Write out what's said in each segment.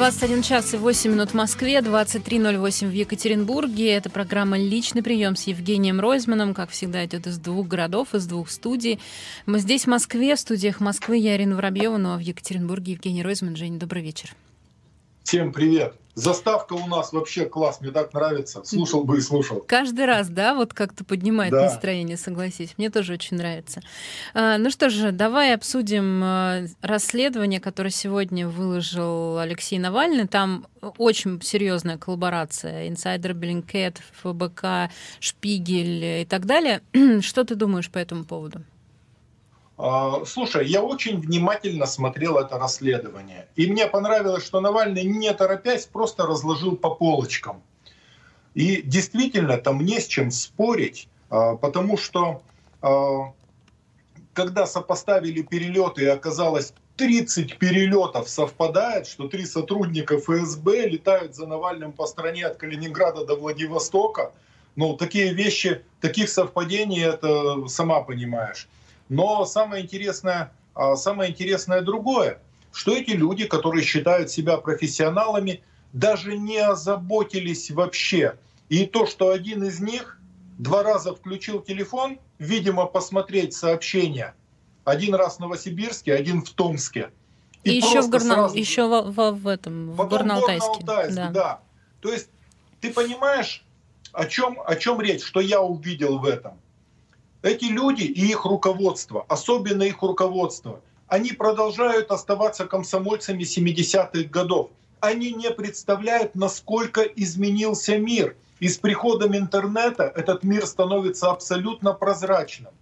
21 час и 8 минут в Москве, 23.08 в Екатеринбурге. Это программа «Личный прием» с Евгением Ройзманом. Как всегда, идет из двух городов, из двух студий. Мы здесь, в Москве, в студиях Москвы. Я Ирина Воробьева, ну а в Екатеринбурге Евгений Ройзман. Женя, добрый вечер. Всем привет. Заставка у нас вообще класс, мне так нравится. Слушал бы и слушал. Каждый раз, да, вот как-то поднимает да. настроение, согласись. Мне тоже очень нравится. А, ну что же, давай обсудим а, расследование, которое сегодня выложил Алексей Навальный. Там очень серьезная коллаборация. Инсайдер, Блинкет, ФБК, Шпигель и так далее. Что ты думаешь по этому поводу? А, слушай, я очень внимательно смотрел это расследование. И мне понравилось, что Навальный, не торопясь, просто разложил по полочкам. И действительно, там не с чем спорить, а, потому что а, когда сопоставили перелеты оказалось 30 перелетов совпадает, что три сотрудника ФСБ летают за Навальным по стране от Калининграда до Владивостока. Ну, такие вещи, таких совпадений, это сама понимаешь. Но самое интересное, а, самое интересное другое, что эти люди, которые считают себя профессионалами, даже не озаботились вообще. И то, что один из них два раза включил телефон, видимо, посмотреть сообщения. Один раз в Новосибирске, один в Томске. И, и еще в Горно... сразу... еще в, в, в этом, в Горно-Алтайске. да. да. То есть ты понимаешь, о чем, о чем речь, что я увидел в этом? Эти люди и их руководство, особенно их руководство, они продолжают оставаться комсомольцами 70-х годов. Они не представляют, насколько изменился мир. И с приходом интернета этот мир становится абсолютно прозрачным.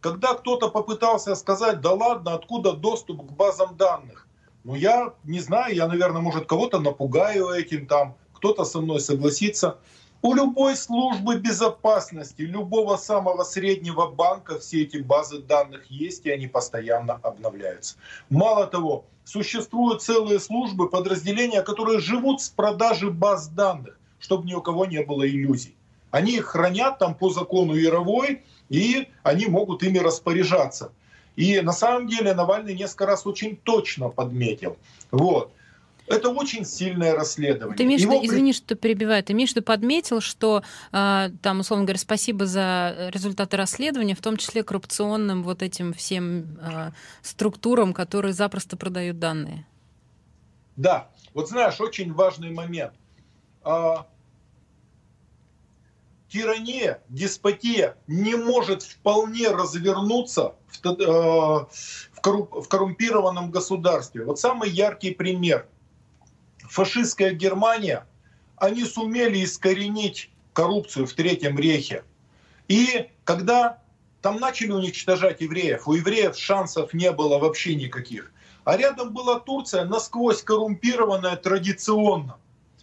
Когда кто-то попытался сказать, да ладно, откуда доступ к базам данных? Ну я не знаю, я, наверное, может кого-то напугаю этим там, кто-то со мной согласится. У любой службы безопасности, любого самого среднего банка все эти базы данных есть, и они постоянно обновляются. Мало того, существуют целые службы, подразделения, которые живут с продажи баз данных, чтобы ни у кого не было иллюзий. Они их хранят там по закону Яровой, и они могут ими распоряжаться. И на самом деле Навальный несколько раз очень точно подметил. Вот. Это очень сильное расследование. Ты имеешь, Его... извини, что перебиваю, ты имеешь, что подметил, что э, там, условно говоря, спасибо за результаты расследования, в том числе коррупционным вот этим всем э, структурам, которые запросто продают данные. Да, вот знаешь, очень важный момент. А, тирания, деспотия не может вполне развернуться в коррумпированном государстве. Вот самый яркий пример – фашистская Германия, они сумели искоренить коррупцию в Третьем рейхе. И когда там начали уничтожать евреев, у евреев шансов не было вообще никаких. А рядом была Турция, насквозь коррумпированная традиционно.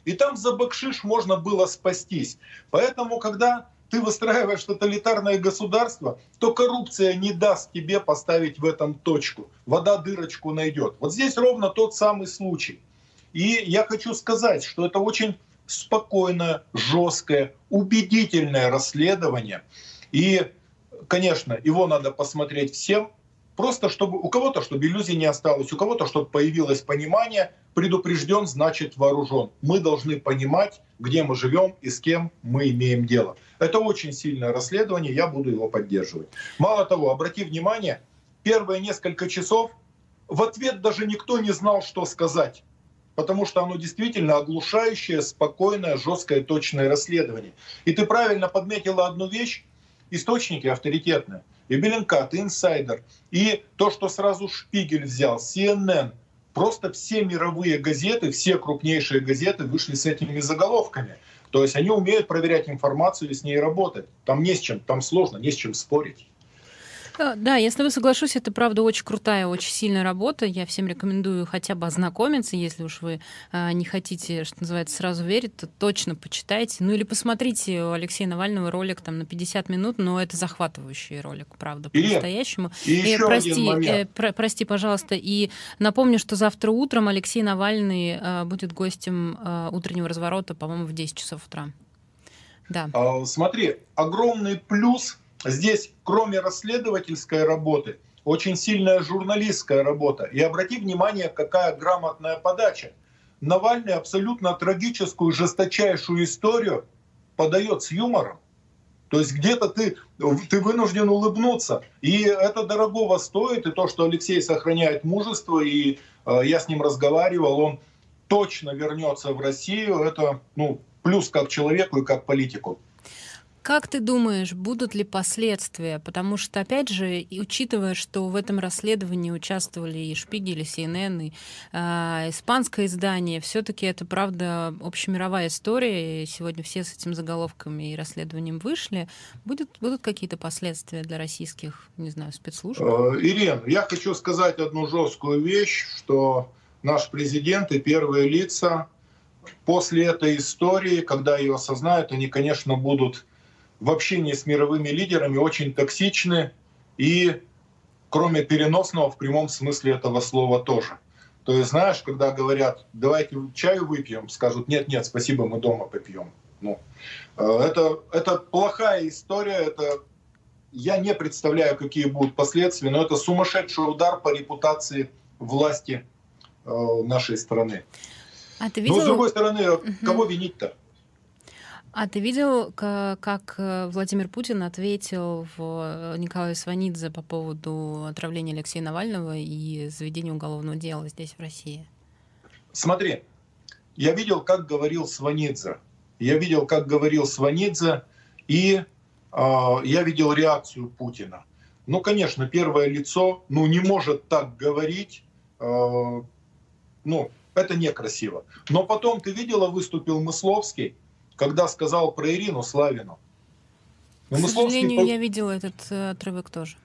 И там за бакшиш можно было спастись. Поэтому, когда ты выстраиваешь тоталитарное государство, то коррупция не даст тебе поставить в этом точку. Вода дырочку найдет. Вот здесь ровно тот самый случай. И я хочу сказать, что это очень спокойное, жесткое, убедительное расследование. И, конечно, его надо посмотреть всем, просто чтобы у кого-то, чтобы иллюзий не осталось, у кого-то, чтобы появилось понимание, предупрежден, значит вооружен. Мы должны понимать, где мы живем и с кем мы имеем дело. Это очень сильное расследование, я буду его поддерживать. Мало того, обрати внимание, первые несколько часов в ответ даже никто не знал, что сказать потому что оно действительно оглушающее, спокойное, жесткое, точное расследование. И ты правильно подметила одну вещь, источники авторитетные. И Bellingcat, и Инсайдер, и то, что сразу Spiegel взял, CNN, просто все мировые газеты, все крупнейшие газеты вышли с этими заголовками. То есть они умеют проверять информацию и с ней работать. Там не с чем, там сложно, не с чем спорить. Э, да, я с тобой соглашусь, это правда очень крутая, очень сильная работа. Я всем рекомендую хотя бы ознакомиться, если уж вы э, не хотите, что называется, сразу верить, то точно почитайте. Ну или посмотрите у Алексея Навального ролик там на 50 минут, но это захватывающий ролик, правда, по-настоящему. И, и, и прости, э, про, прости, пожалуйста, и напомню, что завтра утром Алексей Навальный э, будет гостем э, утреннего разворота, по-моему, в 10 часов утра. Да. А, смотри, огромный плюс Здесь, кроме расследовательской работы, очень сильная журналистская работа. И обрати внимание, какая грамотная подача. Навальный абсолютно трагическую, жесточайшую историю подает с юмором. То есть где-то ты, ты вынужден улыбнуться. И это дорогого стоит. И то, что Алексей сохраняет мужество, и э, я с ним разговаривал, он точно вернется в Россию. Это ну, плюс как человеку и как политику. Как ты думаешь, будут ли последствия? Потому что, опять же, учитывая, что в этом расследовании участвовали и Шпигель, и CNN, и э, испанское издание, все таки это, правда, общемировая история, и сегодня все с этим заголовками и расследованием вышли. Будет, будут какие-то последствия для российских, не знаю, спецслужб? Э, Ирина, я хочу сказать одну жесткую вещь, что наш президент и первые лица после этой истории, когда ее осознают, они, конечно, будут в общении с мировыми лидерами очень токсичны и, кроме переносного, в прямом смысле этого слова тоже. То есть, знаешь, когда говорят, давайте чаю выпьем, скажут, нет, нет, спасибо, мы дома попьем. Ну, э, это, это плохая история, это я не представляю, какие будут последствия, но это сумасшедший удар по репутации власти э, нашей страны. А ты видел... Но с другой стороны, угу. кого винить-то? А ты видел, как э, Владимир Путин ответил в э, Николаю Сванидзе по поводу отравления Алексея Навального и заведения уголовного дела здесь, в России? Смотри, я видел, как говорил Сванидзе. Я видел, как говорил Сванидзе, и э, я видел реакцию Путина. Ну, конечно, первое лицо, ну, не может так говорить, э, ну, это некрасиво. Но потом, ты видела, выступил Мысловский, когда сказал про Ирину Славину. Но К сожалению, я видела этот э, отрывок тоже.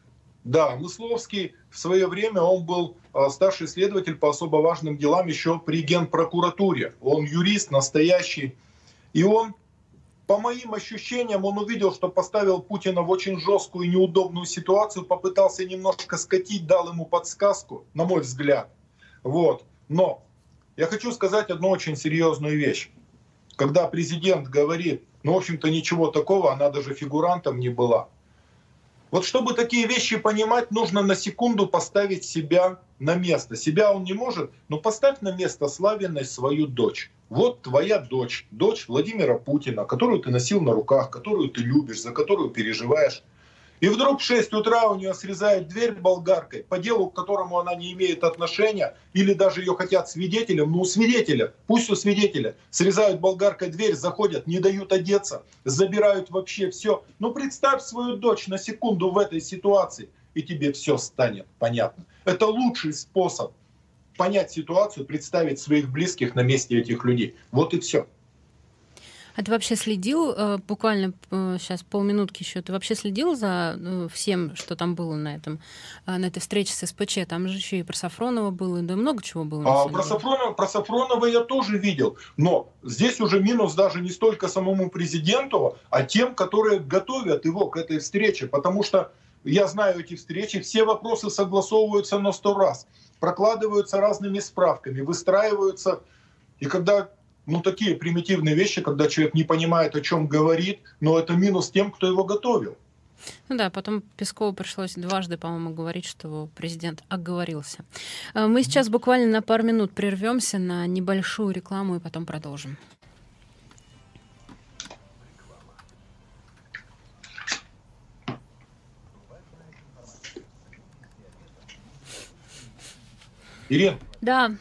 Да, Мысловский в свое время, он был э, старший следователь по особо важным делам еще при генпрокуратуре. Он юрист настоящий. И он, по моим ощущениям, он увидел, что поставил Путина в очень жесткую и неудобную ситуацию, попытался немножко скатить, дал ему подсказку, на мой взгляд. Вот. Но я хочу сказать одну очень серьезную вещь когда президент говорит, ну, в общем-то, ничего такого, она даже фигурантом не была. Вот чтобы такие вещи понимать, нужно на секунду поставить себя на место. Себя он не может, но поставь на место Славиной свою дочь. Вот твоя дочь, дочь Владимира Путина, которую ты носил на руках, которую ты любишь, за которую переживаешь. И вдруг в 6 утра у нее срезают дверь болгаркой по делу, к которому она не имеет отношения, или даже ее хотят свидетелем, ну у свидетеля, пусть у свидетеля, срезают болгаркой дверь, заходят, не дают одеться, забирают вообще все. Ну представь свою дочь на секунду в этой ситуации, и тебе все станет понятно. Это лучший способ понять ситуацию, представить своих близких на месте этих людей. Вот и все. А ты вообще следил, э, буквально сейчас э, полминутки еще, ты вообще следил за ну, всем, что там было на, этом, э, на этой встрече с СПЧ? Там же еще и про Сафронова было, да много чего было. А, про, Сафронова, про Сафронова я тоже видел, но здесь уже минус даже не столько самому президенту, а тем, которые готовят его к этой встрече, потому что я знаю эти встречи, все вопросы согласовываются на сто раз, прокладываются разными справками, выстраиваются, и когда ну, такие примитивные вещи, когда человек не понимает, о чем говорит, но это минус тем, кто его готовил. Ну да, потом Пескову пришлось дважды, по-моему, говорить, что президент оговорился. Э, мы сейчас буквально на пару минут прервемся на небольшую рекламу и потом продолжим. Ирина. Да.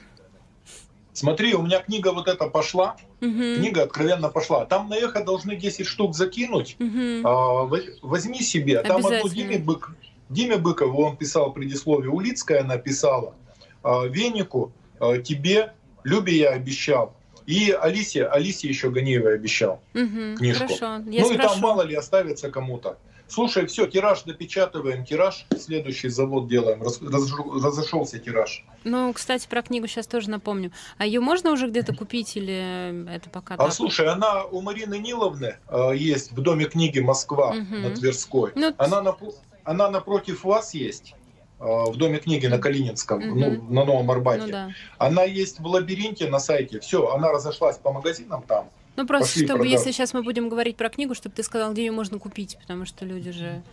Смотри, у меня книга вот эта пошла, угу. книга откровенно пошла. Там на эхо должны 10 штук закинуть. Угу. А, возьми себе. Там одну Диме, Бык, Диме Быкову он писал предисловие, Улицкая она писала. А, Венику, а, тебе, Любе я обещал. И Алисе, Алисе еще Ганиевой обещал угу, книжку. Хорошо, я ну спрошу. и там мало ли оставится кому-то. Слушай, все, тираж допечатываем, тираж, следующий завод делаем. Раз, разошелся тираж. Ну, кстати, про книгу сейчас тоже напомню. А ее можно уже где-то купить или это пока? А так? слушай, она у Марины Ниловны э, есть в доме книги Москва угу. на Тверской. Ну, она, на, она напротив вас есть э, в доме книги на Калининском, угу. ну, на Новом Арбате. Ну, да. Она есть в лабиринте на сайте. Все, она разошлась по магазинам там. Ну просто, Пошли чтобы, продать. если сейчас мы будем говорить про книгу, чтобы ты сказал, где ее можно купить, потому что люди же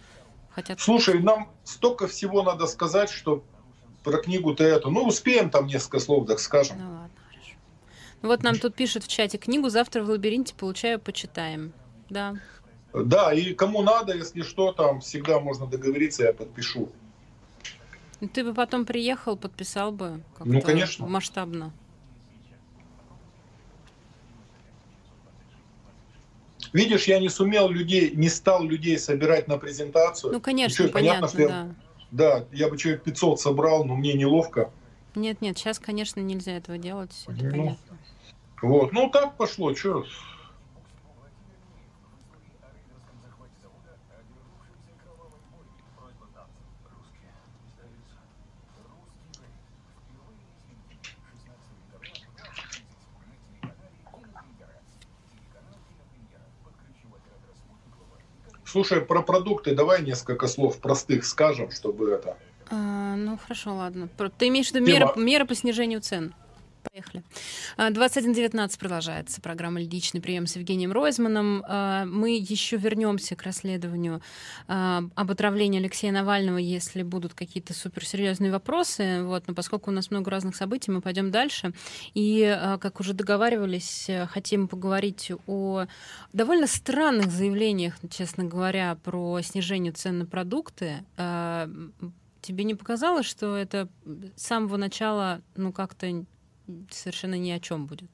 хотят... Слушай, нам столько всего надо сказать, что про книгу-то это... Ну, успеем там несколько слов, так скажем. Ну ладно, хорошо. Вот нам тут пишут в чате, книгу завтра в лабиринте получаю, почитаем. Да. Да, и кому надо, если что, там всегда можно договориться, я подпишу. Ну, ты бы потом приехал, подписал бы. Ну, конечно. Масштабно. Видишь, я не сумел людей, не стал людей собирать на презентацию. Ну, конечно, что, понятно, понятно, да. да, я бы человек 500 собрал, но мне неловко. Нет, нет, сейчас, конечно, нельзя этого делать. Это ну, понятно. Вот, ну так пошло, что Слушай, про продукты давай несколько слов простых скажем, чтобы это... А, ну, хорошо, ладно. Ты имеешь в виду меры, меры по снижению цен? Поехали. 21.19 а, продолжается программа «Личный прием» с Евгением Ройзманом. А, мы еще вернемся к расследованию а, об отравлении Алексея Навального, если будут какие-то суперсерьезные вопросы. Вот. Но поскольку у нас много разных событий, мы пойдем дальше. И, как уже договаривались, хотим поговорить о довольно странных заявлениях, честно говоря, про снижение цен на продукты. Тебе не показалось, что это с самого начала ну, как-то совершенно ни о чем будет.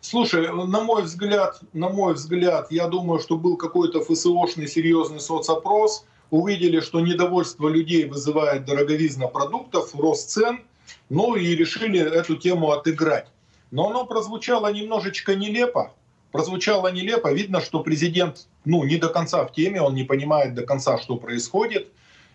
Слушай, на мой взгляд, на мой взгляд, я думаю, что был какой-то ФСОшный серьезный соцопрос. Увидели, что недовольство людей вызывает дороговизна продуктов, рост цен, ну и решили эту тему отыграть. Но оно прозвучало немножечко нелепо. Прозвучало нелепо. Видно, что президент ну, не до конца в теме, он не понимает до конца, что происходит.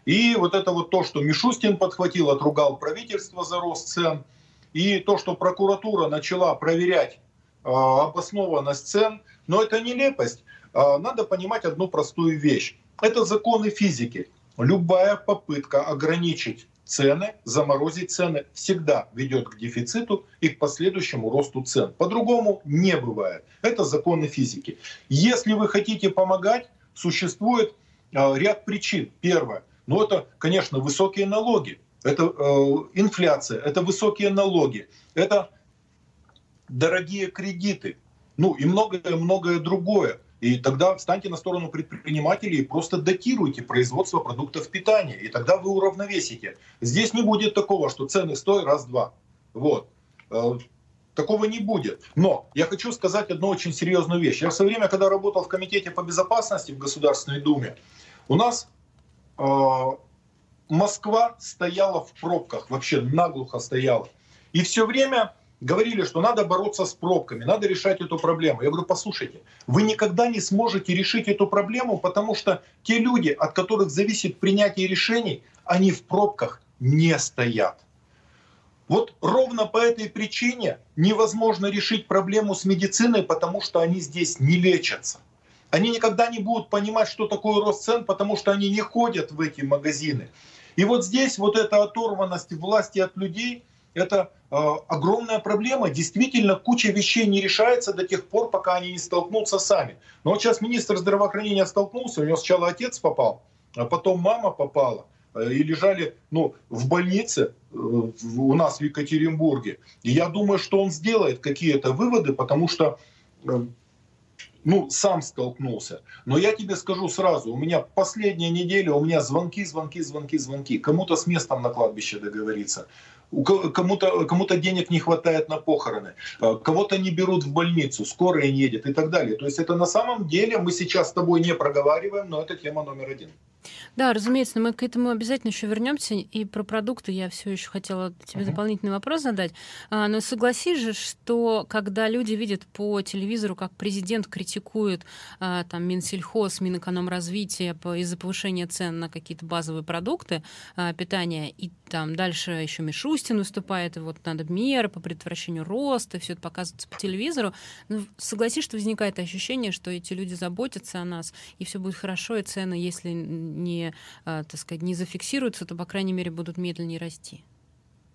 И вот это вот то, что Мишустин подхватил, отругал правительство за рост цен – и то, что прокуратура начала проверять э, обоснованность цен, но это нелепость. Э, надо понимать одну простую вещь. Это законы физики. Любая попытка ограничить цены, заморозить цены, всегда ведет к дефициту и к последующему росту цен. По-другому не бывает. Это законы физики. Если вы хотите помогать, существует э, ряд причин. Первое. Ну, это, конечно, высокие налоги это э, инфляция, это высокие налоги, это дорогие кредиты, ну и многое-многое другое. И тогда встаньте на сторону предпринимателей и просто датируйте производство продуктов питания. И тогда вы уравновесите. Здесь не будет такого, что цены стоят раз-два. Вот. Э, такого не будет. Но я хочу сказать одну очень серьезную вещь. Я в свое время, когда работал в Комитете по безопасности в Государственной Думе, у нас э, Москва стояла в пробках, вообще наглухо стояла. И все время говорили, что надо бороться с пробками, надо решать эту проблему. Я говорю, послушайте, вы никогда не сможете решить эту проблему, потому что те люди, от которых зависит принятие решений, они в пробках не стоят. Вот ровно по этой причине невозможно решить проблему с медициной, потому что они здесь не лечатся. Они никогда не будут понимать, что такое рост цен, потому что они не ходят в эти магазины. И вот здесь вот эта оторванность власти от людей, это э, огромная проблема. Действительно, куча вещей не решается до тех пор, пока они не столкнутся сами. Но вот сейчас министр здравоохранения столкнулся, у него сначала отец попал, а потом мама попала э, и лежали ну, в больнице э, у нас в Екатеринбурге. И я думаю, что он сделает какие-то выводы, потому что э, ну, сам столкнулся. Но я тебе скажу сразу, у меня последняя неделя, у меня звонки, звонки, звонки, звонки. Кому-то с местом на кладбище договориться, кому-то кому денег не хватает на похороны, э, кого-то не берут в больницу, скорая не едет и так далее. То есть это на самом деле мы сейчас с тобой не проговариваем, но это тема номер один. Да, разумеется, но мы к этому обязательно еще вернемся. И про продукты я все еще хотела тебе uh-huh. дополнительный вопрос задать. А, но согласись же, что когда люди видят по телевизору, как президент критикует а, там Минсельхоз, Минэкономразвития из-за повышения цен на какие-то базовые продукты а, питания, и там дальше еще Мишустин выступает, и вот надо меры по предотвращению роста, все это показывается по телевизору. Ну, согласись, что возникает ощущение, что эти люди заботятся о нас, и все будет хорошо, и цены, если не, а, так сказать, не зафиксируются, то, по крайней мере, будут медленнее расти.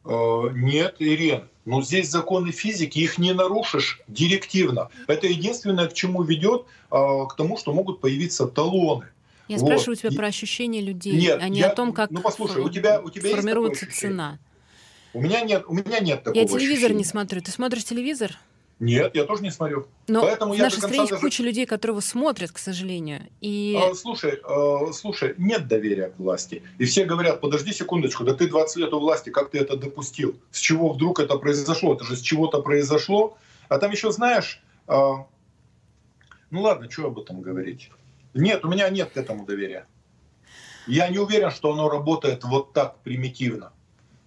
Э, нет, Ирен, но здесь законы физики, их не нарушишь директивно. Это единственное, к чему ведет, а, к тому, что могут появиться талоны. Я вот. спрашиваю тебя про ощущения людей, нет, а не я, о том, как ну, послушай, у тебя, у тебя формируется цена. У меня нет, у меня нет такого. Я телевизор ощущения. не смотрю. Ты смотришь телевизор? Нет, я тоже не смотрю. Но Поэтому в я нашей стране даже... куча людей, которые смотрят, к сожалению. И... А, слушай, а, слушай, нет доверия к власти. И все говорят, подожди секундочку, да ты 20 лет у власти, как ты это допустил? С чего вдруг это произошло? Это же с чего-то произошло. А там еще, знаешь, а... ну ладно, что об этом говорить? Нет, у меня нет к этому доверия. Я не уверен, что оно работает вот так примитивно.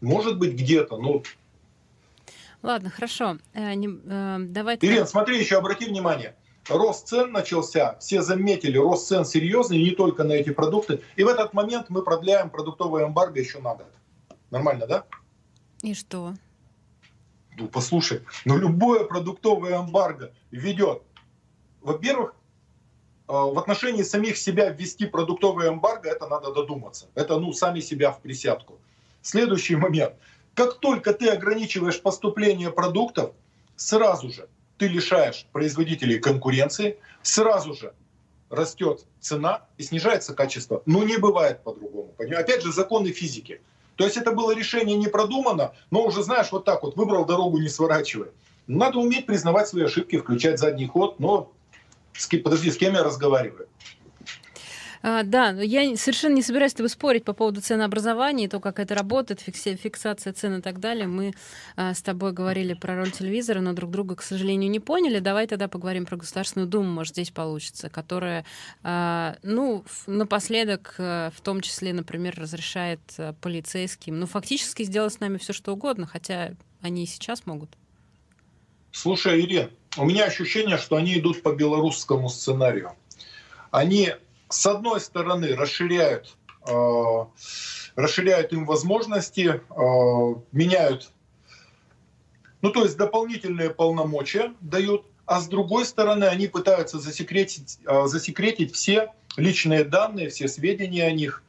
Может быть, где-то, но Ладно, хорошо. Э, не, э, давай. Ирина, смотри, еще обрати внимание. Рост цен начался, все заметили, рост цен серьезный, не только на эти продукты. И в этот момент мы продляем продуктовое эмбарго еще на год. Нормально, да? И что? Ну, послушай, ну любое продуктовое эмбарго ведет, во-первых, э, в отношении самих себя ввести продуктовое эмбарго, это надо додуматься. Это, ну, сами себя в присядку. Следующий момент – как только ты ограничиваешь поступление продуктов, сразу же ты лишаешь производителей конкуренции, сразу же растет цена и снижается качество. Но не бывает по-другому. Опять же, законы физики. То есть это было решение не продумано, но уже знаешь, вот так вот, выбрал дорогу, не сворачивая. Надо уметь признавать свои ошибки, включать задний ход, но подожди, с кем я разговариваю? А, да, я совершенно не собираюсь с тобой спорить по поводу ценообразования и то, как это работает, фиксация цен и так далее. Мы а, с тобой говорили про роль телевизора, но друг друга, к сожалению, не поняли. Давай тогда поговорим про Государственную Думу, может, здесь получится, которая, а, ну, напоследок, в том числе, например, разрешает полицейским, ну, фактически сделать с нами все, что угодно, хотя они и сейчас могут. Слушай, Ирина, у меня ощущение, что они идут по белорусскому сценарию. Они с одной стороны, расширяют, э, расширяют им возможности, э, меняют, ну то есть дополнительные полномочия дают, а с другой стороны, они пытаются засекретить, э, засекретить все личные данные, все сведения о них,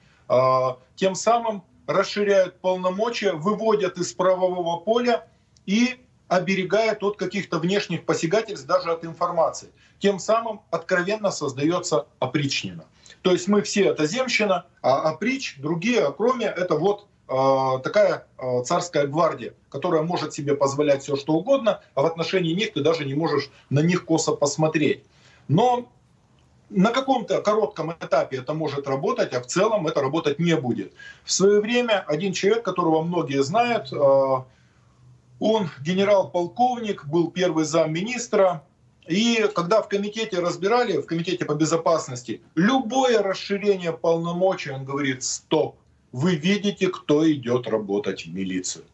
тем самым расширяют полномочия, выводят из правового поля и оберегает от каких-то внешних посягательств, даже от информации. Тем самым откровенно создается опричнина. То есть мы все это земщина, а оприч, другие, кроме, это вот э, такая царская гвардия, которая может себе позволять все, что угодно, а в отношении них ты даже не можешь на них косо посмотреть. Но на каком-то коротком этапе это может работать, а в целом это работать не будет. В свое время один человек, которого многие знают, он генерал-полковник, был первый замминистра. И когда в комитете разбирали, в комитете по безопасности, любое расширение полномочий, он говорит, стоп, вы видите, кто идет работать в милицию.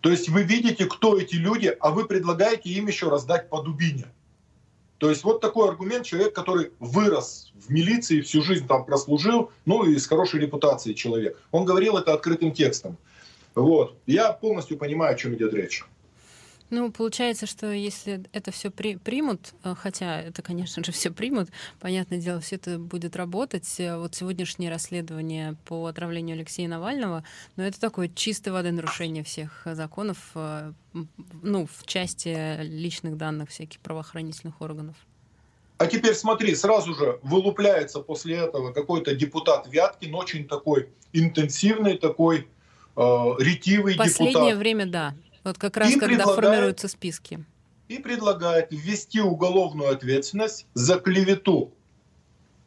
То есть вы видите, кто эти люди, а вы предлагаете им еще раздать по дубине. То есть вот такой аргумент человек, который вырос в милиции, всю жизнь там прослужил, ну и с хорошей репутацией человек. Он говорил это открытым текстом. Вот. Я полностью понимаю, о чем идет речь. Ну, получается, что если это все при, примут, э, хотя это, конечно же, все примут, понятное дело, все это будет работать. Э, вот сегодняшнее расследование по отравлению Алексея Навального, но ну, это такое чистой воды нарушение всех законов, э, ну, в части личных данных всяких правоохранительных органов. А теперь смотри, сразу же вылупляется после этого какой-то депутат Вяткин, очень такой интенсивный, такой э, ретивый Последнее депутат. Последнее время, да. Вот как раз и когда формируются списки. И предлагает ввести уголовную ответственность за клевету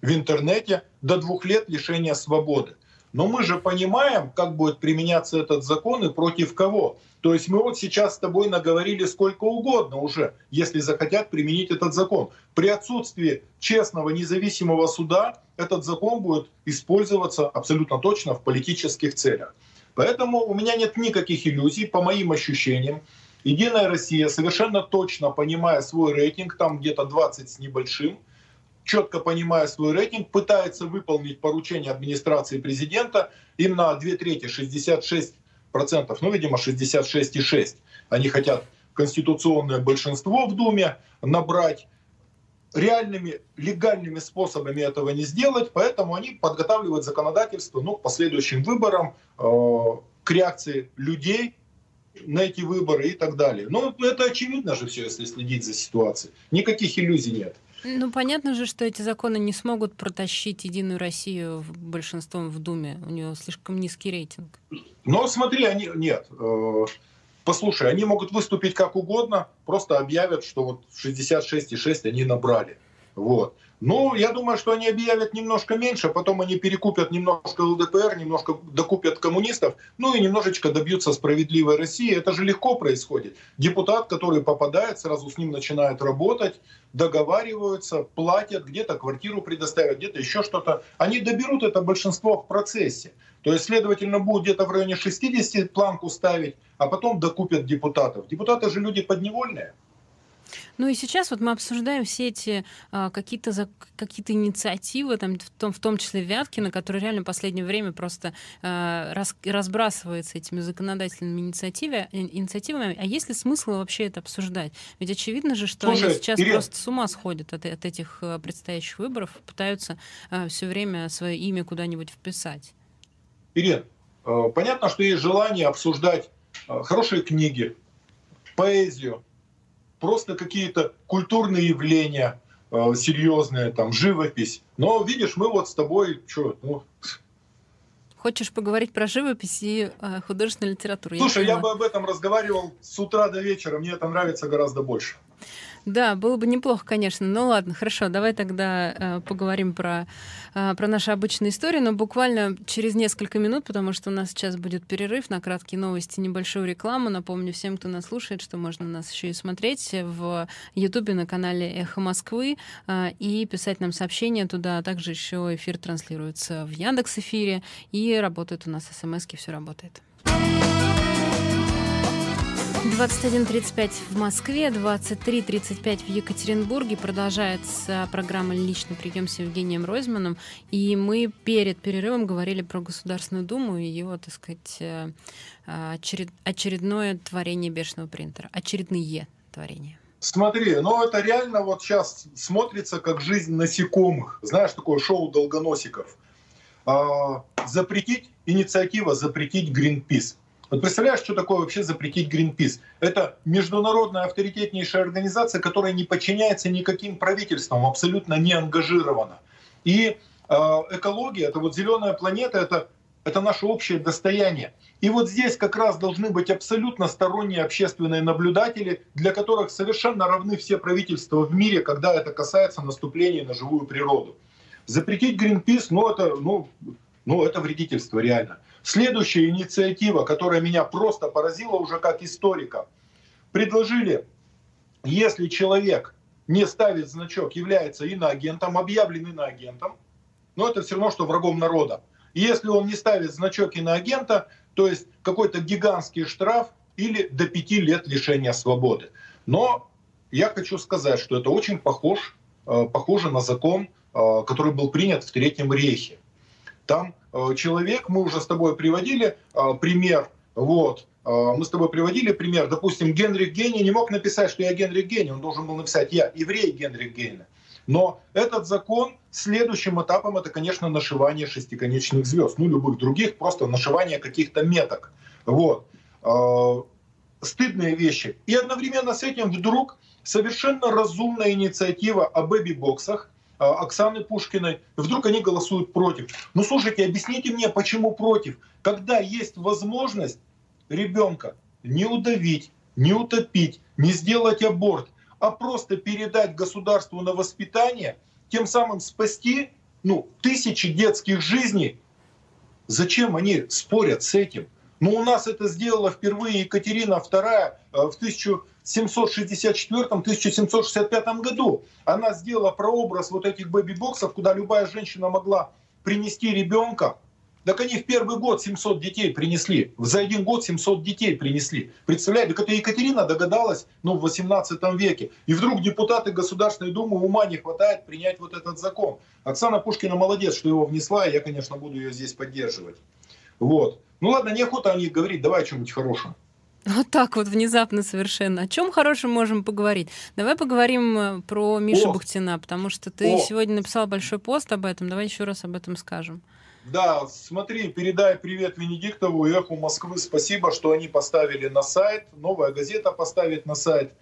в интернете до двух лет лишения свободы. Но мы же понимаем, как будет применяться этот закон и против кого. То есть мы вот сейчас с тобой наговорили сколько угодно уже, если захотят применить этот закон. При отсутствии честного независимого суда этот закон будет использоваться абсолютно точно в политических целях. Поэтому у меня нет никаких иллюзий, по моим ощущениям. Единая Россия, совершенно точно понимая свой рейтинг, там где-то 20 с небольшим, четко понимая свой рейтинг, пытается выполнить поручение администрации президента. Им на две трети, 66 процентов, ну, видимо, 66,6. Они хотят конституционное большинство в Думе набрать реальными легальными способами этого не сделать, поэтому они подготавливают законодательство ну, к последующим выборам, э, к реакции людей на эти выборы и так далее. Но это очевидно же все, если следить за ситуацией. Никаких иллюзий нет. Ну, понятно же, что эти законы не смогут протащить Единую Россию большинством в Думе. У нее слишком низкий рейтинг. Но смотри, они нет. Э, Послушай, они могут выступить как угодно, просто объявят, что вот 66,6 они набрали. Вот. Ну, я думаю, что они объявят немножко меньше, потом они перекупят немножко ЛДПР, немножко докупят коммунистов, ну и немножечко добьются справедливой России. Это же легко происходит. Депутат, который попадает, сразу с ним начинают работать, договариваются, платят, где-то квартиру предоставят, где-то еще что-то. Они доберут это большинство в процессе. То есть, следовательно, будут где-то в районе 60 планку ставить, а потом докупят депутатов. Депутаты же люди подневольные. Ну и сейчас вот мы обсуждаем все эти а, какие-то за, какие-то инициативы, там, в, том, в том числе Вяткина, который реально в последнее время просто а, раз, разбрасывается этими законодательными инициативами, инициативами. А есть ли смысл вообще это обсуждать? Ведь очевидно же, что Слушай, они сейчас Ирина, просто с ума сходят от, от этих а, предстоящих выборов, пытаются а, все время свое имя куда-нибудь вписать. Ирина, а, понятно, что есть желание обсуждать а, хорошие книги, поэзию, просто какие-то культурные явления э, серьезные, там, живопись. Но, видишь, мы вот с тобой, что, ну... Хочешь поговорить про живопись и э, художественную литературу? Слушай, я, я бы об этом разговаривал с утра до вечера, мне это нравится гораздо больше. Да, было бы неплохо, конечно. Ну ладно, хорошо, давай тогда э, поговорим про, э, про наши обычные истории, но буквально через несколько минут, потому что у нас сейчас будет перерыв на краткие новости, небольшую рекламу. Напомню всем, кто нас слушает, что можно нас еще и смотреть в Ютубе на канале Эхо Москвы э, и писать нам сообщения туда. А также еще эфир транслируется в Яндекс эфире и работает у нас смс-ки, все работает. 21.35 в Москве, 23.35 в Екатеринбурге. Продолжается программа «Личный прием» с Евгением Ройзманом. И мы перед перерывом говорили про Государственную Думу и ее, так сказать, э, очеред... очередное творение бешеного принтера. Очередные творения. Смотри, ну это реально вот сейчас смотрится как жизнь насекомых. Знаешь, такое шоу долгоносиков. А, запретить, инициатива запретить Greenpeace. Вот представляешь, что такое вообще запретить Greenpeace? Это международная авторитетнейшая организация, которая не подчиняется никаким правительствам, абсолютно не ангажирована. И э, экология, это вот зеленая планета, это, это наше общее достояние. И вот здесь как раз должны быть абсолютно сторонние общественные наблюдатели, для которых совершенно равны все правительства в мире, когда это касается наступления на живую природу. Запретить Greenpeace, ну это, ну, ну, это вредительство реально. Следующая инициатива, которая меня просто поразила уже как историка. Предложили, если человек не ставит значок, является иноагентом, объявлен иноагентом, но это все равно, что врагом народа. если он не ставит значок иноагента, то есть какой-то гигантский штраф или до пяти лет лишения свободы. Но я хочу сказать, что это очень похож, э, похоже на закон, э, который был принят в Третьем рейхе. Там Э, человек, мы уже с тобой приводили э, пример, вот, э, мы с тобой приводили пример, допустим, Генрих Гейне не мог написать, что я Генрих Гейне, он должен был написать «я еврей Генрих Гейне». Но этот закон следующим этапом это, конечно, нашивание шестиконечных звезд, ну, любых других, просто нашивание каких-то меток. Вот. Стыдные вещи. И одновременно с этим вдруг совершенно разумная инициатива о бэби-боксах, Оксаны Пушкиной, вдруг они голосуют против. Ну слушайте, объясните мне, почему против? Когда есть возможность ребенка не удавить, не утопить, не сделать аборт, а просто передать государству на воспитание, тем самым спасти ну, тысячи детских жизней, зачем они спорят с этим? Ну, у нас это сделала впервые Екатерина II э, в 1000 1764-1765 году. Она сделала прообраз вот этих бэби-боксов, куда любая женщина могла принести ребенка. Так они в первый год 700 детей принесли. За один год 700 детей принесли. Представляете, так это Екатерина догадалась ну, в 18 веке. И вдруг депутаты Государственной Думы ума не хватает принять вот этот закон. Оксана Пушкина молодец, что его внесла, и я, конечно, буду ее здесь поддерживать. Вот. Ну ладно, неохота о них говорить, давай о чем-нибудь хорошем. Вот так вот внезапно совершенно. О чем хорошем можем поговорить? Давай поговорим э, про Мишу о. Бахтина, потому что ты о. сегодня написал большой пост об этом. Давай еще раз об этом скажем. Да, смотри, передай привет Венедиктову и Эху Москвы. Спасибо, что они поставили на сайт. Новая газета поставит на сайт.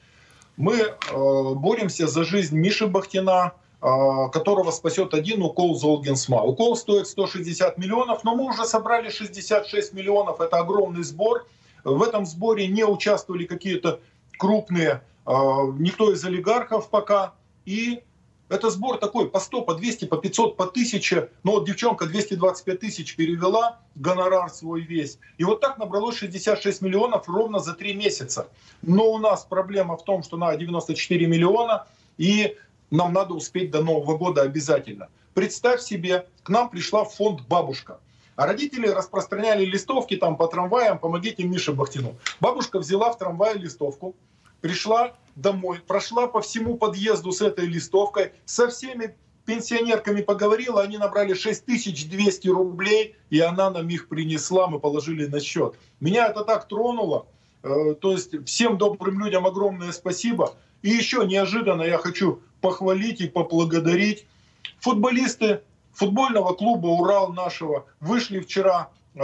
Мы э, боремся за жизнь Миши Бахтина, э, которого спасет один укол Золгенсма. Укол стоит 160 миллионов, но мы уже собрали 66 миллионов. Это огромный сбор. В этом сборе не участвовали какие-то крупные, никто из олигархов пока. И это сбор такой по 100, по 200, по 500, по 1000. Но вот девчонка 225 тысяч перевела, гонорар свой весь. И вот так набралось 66 миллионов ровно за 3 месяца. Но у нас проблема в том, что на 94 миллиона. И нам надо успеть до Нового года обязательно. Представь себе, к нам пришла фонд «Бабушка». А родители распространяли листовки там по трамваям «Помогите Мише Бахтину». Бабушка взяла в трамвае листовку, пришла домой, прошла по всему подъезду с этой листовкой, со всеми пенсионерками поговорила, они набрали 6200 рублей, и она нам их принесла, мы положили на счет. Меня это так тронуло, э, то есть всем добрым людям огромное спасибо. И еще неожиданно я хочу похвалить и поблагодарить футболисты футбольного клуба «Урал» нашего вышли вчера э,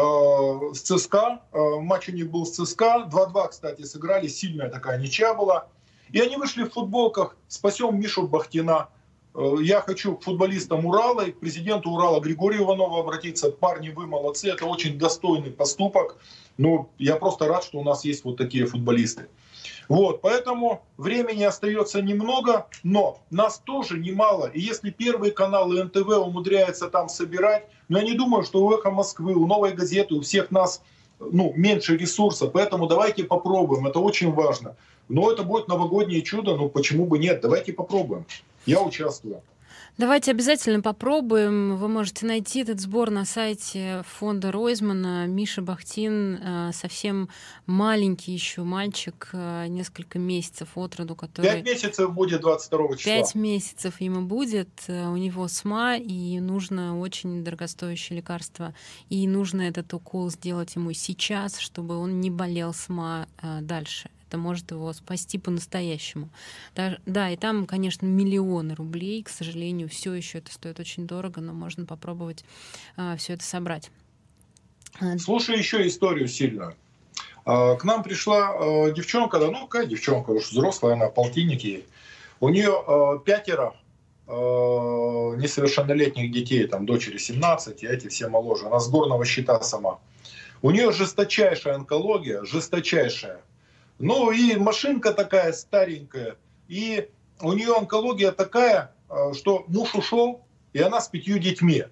с ЦСКА, э, матч у них был с ЦСКА, 2-2, кстати, сыграли, сильная такая ничья была. И они вышли в футболках «Спасем Мишу Бахтина». Э, я хочу к футболистам Урала и к президенту Урала Григорию Иванову обратиться. Парни, вы молодцы, это очень достойный поступок. Но я просто рад, что у нас есть вот такие футболисты. Вот, поэтому времени остается немного, но нас тоже немало. И если первые каналы НТВ умудряются там собирать, но я не думаю, что у «Эхо Москвы», у «Новой газеты», у всех нас ну, меньше ресурсов. Поэтому давайте попробуем, это очень важно. Но это будет новогоднее чудо, ну почему бы нет? Давайте попробуем. Я участвую. Давайте обязательно попробуем. Вы можете найти этот сбор на сайте фонда Ройзмана. Миша Бахтин э, совсем маленький еще мальчик, э, несколько месяцев от роду, который... Пять месяцев будет 22 числа. Пять месяцев ему будет. Э, у него СМА, и нужно очень дорогостоящее лекарство. И нужно этот укол сделать ему сейчас, чтобы он не болел СМА дальше это может его спасти по-настоящему. Да, да, и там, конечно, миллионы рублей, к сожалению, все еще это стоит очень дорого, но можно попробовать а, все это собрать. А, Слушай еще историю сильную. А, к нам пришла девчонка, да ну какая девчонка, уж взрослая, она полтинник ей. У нее пятеро несовершеннолетних детей, там дочери 17, и эти все моложе. Она с горного счета сама. У нее жесточайшая онкология, жесточайшая. Ну и машинка такая старенькая. И у нее онкология такая, а, что муж ушел, и она с пятью детьми.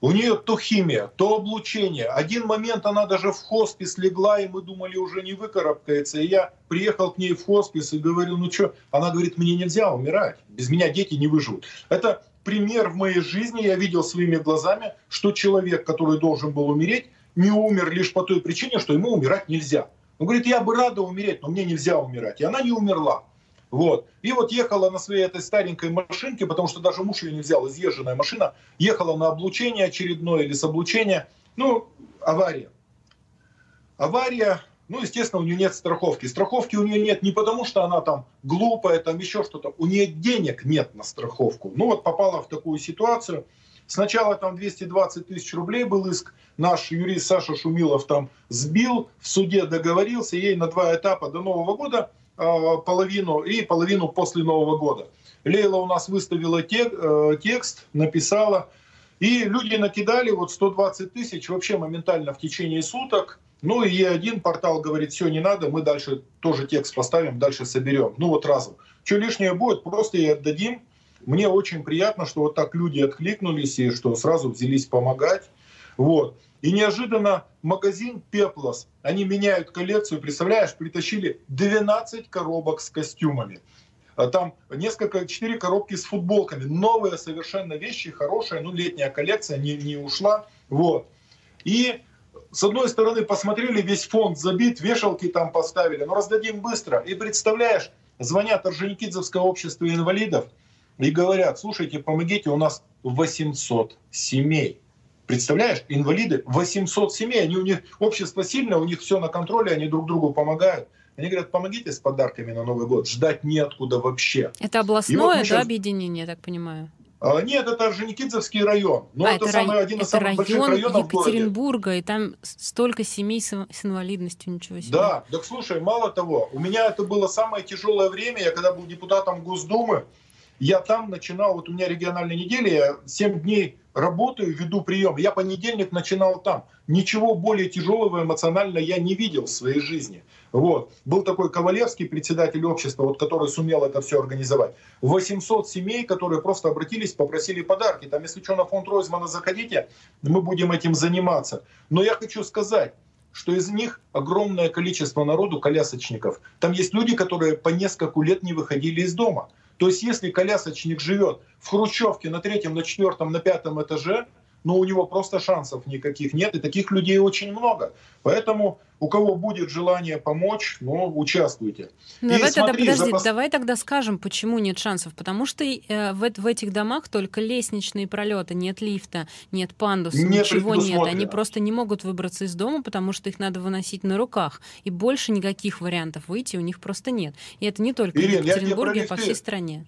У нее то химия, то облучение. Один момент она даже в хоспис легла, и мы думали, уже не выкарабкается. И я приехал к ней в хоспис и говорю, ну что? Она говорит, мне нельзя умирать. Без меня дети не выживут. Это пример в моей жизни. Я видел своими глазами, что человек, который должен был умереть, не умер лишь по той причине, что ему умирать нельзя. Он говорит, я бы рада умереть, но мне нельзя умирать. И она не умерла. Вот. И вот ехала на своей этой старенькой машинке, потому что даже муж ее не взял, изъезженная машина, ехала на облучение очередное или с облучения. Ну, авария. Авария, ну, естественно, у нее нет страховки. Страховки у нее нет не потому, что она там глупая, там еще что-то. У нее денег нет на страховку. Ну, вот попала в такую ситуацию – Сначала там 220 тысяч рублей был иск, наш юрист Саша Шумилов там сбил, в суде договорился, ей на два этапа до Нового года э, половину и половину после Нового года. Лейла у нас выставила э, текст, написала, и люди накидали вот 120 тысяч вообще моментально в течение суток. Ну и один портал говорит, все, не надо, мы дальше тоже текст поставим, дальше соберем. Ну вот разом. Что лишнее будет, просто и отдадим. Мне очень приятно, что вот так люди откликнулись и что сразу взялись помогать. Вот. И неожиданно магазин Пеплос, они меняют коллекцию, представляешь, притащили 12 коробок с костюмами. А там несколько, четыре коробки с футболками. Новые совершенно вещи, хорошая, ну летняя коллекция не, не ушла. Вот. И с одной стороны посмотрели, весь фонд забит, вешалки там поставили, но раздадим быстро. И представляешь, звонят Орджоникидзевское общество инвалидов, и говорят, слушайте, помогите, у нас 800 семей. Представляешь, инвалиды, 800 семей, они у них, общество сильное, у них все на контроле, они друг другу помогают. Они говорят, помогите с подарками на Новый год, ждать неоткуда вообще. Это областное вот да, сейчас... объединение, я так понимаю? А, нет, это Орджоникидзевский район. Но а, это, это самый, один это из самых район больших районов Екатеринбурга, и там столько семей с, с инвалидностью, ничего себе. Да, так слушай, мало того, у меня это было самое тяжелое время, я когда был депутатом Госдумы, я там начинал, вот у меня региональная неделя, я 7 дней работаю, веду прием. Я понедельник начинал там. Ничего более тяжелого эмоционально я не видел в своей жизни. Вот. Был такой Ковалевский, председатель общества, вот, который сумел это все организовать. 800 семей, которые просто обратились, попросили подарки. Там, если что, на фонд Ройзмана заходите, мы будем этим заниматься. Но я хочу сказать, что из них огромное количество народу колясочников. Там есть люди, которые по несколько лет не выходили из дома. То есть если колясочник живет в Хрущевке на третьем, на четвертом, на пятом этаже, но у него просто шансов никаких нет, и таких людей очень много. Поэтому у кого будет желание помочь, ну, участвуйте. Ну, давай, и тогда, подожди, запас... давай тогда скажем, почему нет шансов. Потому что э, в, в этих домах только лестничные пролеты, нет лифта, нет пандуса, нет ничего нет. Они просто не могут выбраться из дома, потому что их надо выносить на руках. И больше никаких вариантов выйти у них просто нет. И это не только Ирин, в Екатеринбурге, а по всей стране.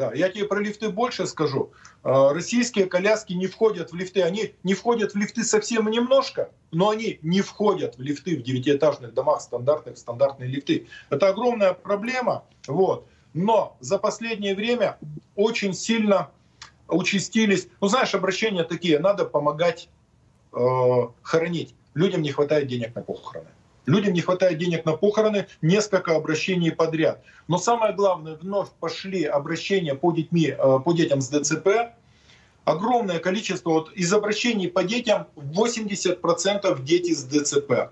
Да, я тебе про лифты больше скажу. А, российские коляски не входят в лифты. Они не входят в лифты совсем немножко, но они не входят в лифты в девятиэтажных домах стандартных, стандартные лифты. Это огромная проблема. Вот. Но за последнее время очень сильно участились, ну знаешь, обращения такие, надо помогать э, хоронить. Людям не хватает денег на похороны. Людям не хватает денег на похороны, несколько обращений подряд. Но самое главное, вновь пошли обращения по, детьми, э, по детям с ДЦП. Огромное количество, вот из обращений по детям 80% дети с ДЦП.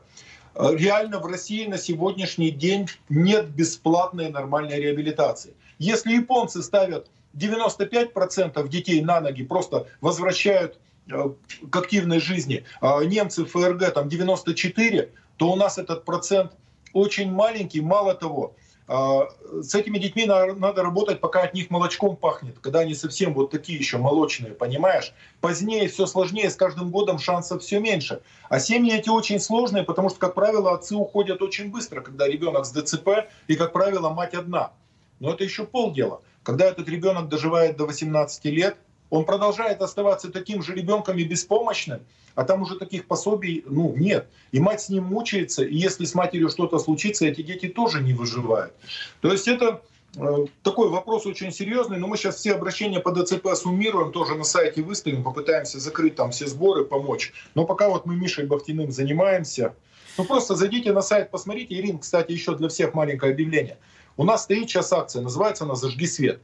Э, реально в России на сегодняшний день нет бесплатной нормальной реабилитации. Если японцы ставят 95% детей на ноги, просто возвращают э, к активной жизни, а немцы ФРГ там 94, то у нас этот процент очень маленький. Мало того, а, с этими детьми надо работать, пока от них молочком пахнет, когда они совсем вот такие еще молочные, понимаешь? Позднее все сложнее, с каждым годом шансов все меньше. А семьи эти очень сложные, потому что, как правило, отцы уходят очень быстро, когда ребенок с ДЦП, и, как правило, мать одна. Но это еще полдела. Когда этот ребенок доживает до 18 лет, он продолжает оставаться таким же ребенком и беспомощным, а там уже таких пособий ну, нет. И мать с ним мучается, и если с матерью что-то случится, эти дети тоже не выживают. То есть это э, такой вопрос очень серьезный, но мы сейчас все обращения по ДЦП суммируем, тоже на сайте выставим, попытаемся закрыть там все сборы, помочь. Но пока вот мы Мишей Бахтиным занимаемся, ну просто зайдите на сайт, посмотрите. Ирин, кстати, еще для всех маленькое объявление. У нас стоит сейчас акция, называется она «Зажги свет».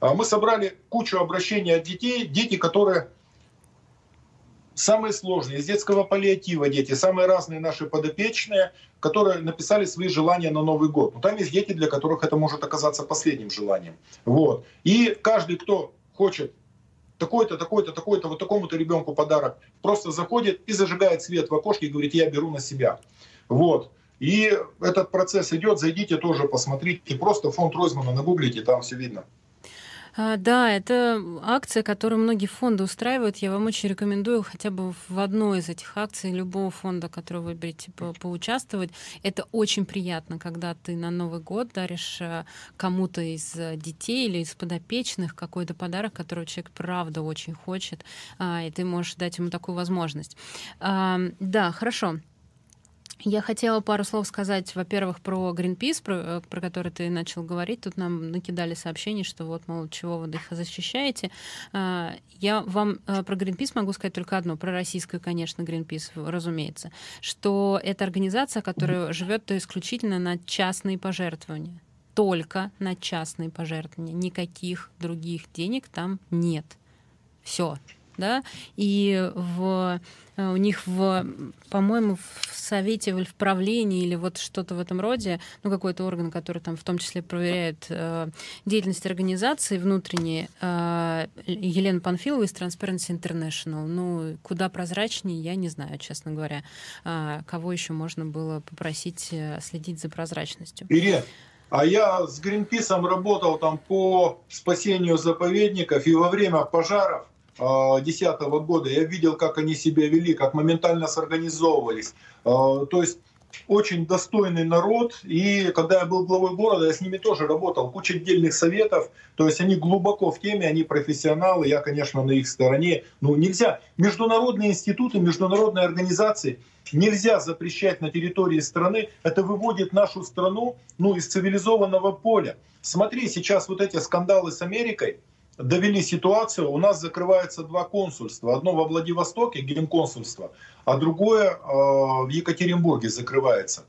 А мы собрали кучу обращений от детей, дети, которые самые сложные, из детского паллиатива дети, самые разные наши подопечные, которые написали свои желания на Новый год. Но там есть дети, для которых это может оказаться последним желанием. Вот. И каждый, кто хочет такой-то, такой-то, такой-то, вот такому-то ребенку подарок, просто заходит и зажигает свет в окошке и говорит, я беру на себя. Вот. И этот процесс идет, зайдите тоже, посмотрите, просто фонд Ройзмана нагуглите, там все видно. А, да, это акция, которую многие фонды устраивают. Я вам очень рекомендую хотя бы в одной из этих акций любого фонда, который вы выберете, по поучаствовать. Это очень приятно, когда ты на Новый год даришь э, кому-то из э, детей или из подопечных какой-то подарок, который человек правда очень хочет, а, и ты можешь дать ему такую возможность. Да, хорошо. Я хотела пару слов сказать, во-первых, про Greenpeace, про, э, про который ты начал говорить. Тут нам накидали сообщение, что вот, мол, чего вы их защищаете. А, я вам э, про Greenpeace могу сказать только одно, про российскую, конечно, Greenpeace, разумеется, что это организация, которая живет то исключительно на частные пожертвования. Только на частные пожертвования. Никаких других денег там нет. Все, да, и в, э, у них в, по-моему, в совете в правлении или вот что-то в этом роде, ну какой-то орган, который там в том числе проверяет э, деятельность организации внутренней, э, Елена Панфилова из Transparency International. Ну куда прозрачнее, я не знаю, честно говоря, э, кого еще можно было попросить э, следить за прозрачностью. Ирина, а я с Гринписом работал там по спасению заповедников, и во время пожаров 2010 года, я видел, как они себя вели, как моментально сорганизовывались. А, то есть очень достойный народ, и когда я был главой города, я с ними тоже работал, куча отдельных советов, то есть они глубоко в теме, они профессионалы, я, конечно, на их стороне. Ну, нельзя. Международные институты, международные организации нельзя запрещать на территории страны, это выводит нашу страну ну, из цивилизованного поля. Смотри, сейчас вот эти скандалы с Америкой, довели ситуацию, у нас закрывается два консульства. Одно во Владивостоке, генконсульство, а другое э, в Екатеринбурге закрывается.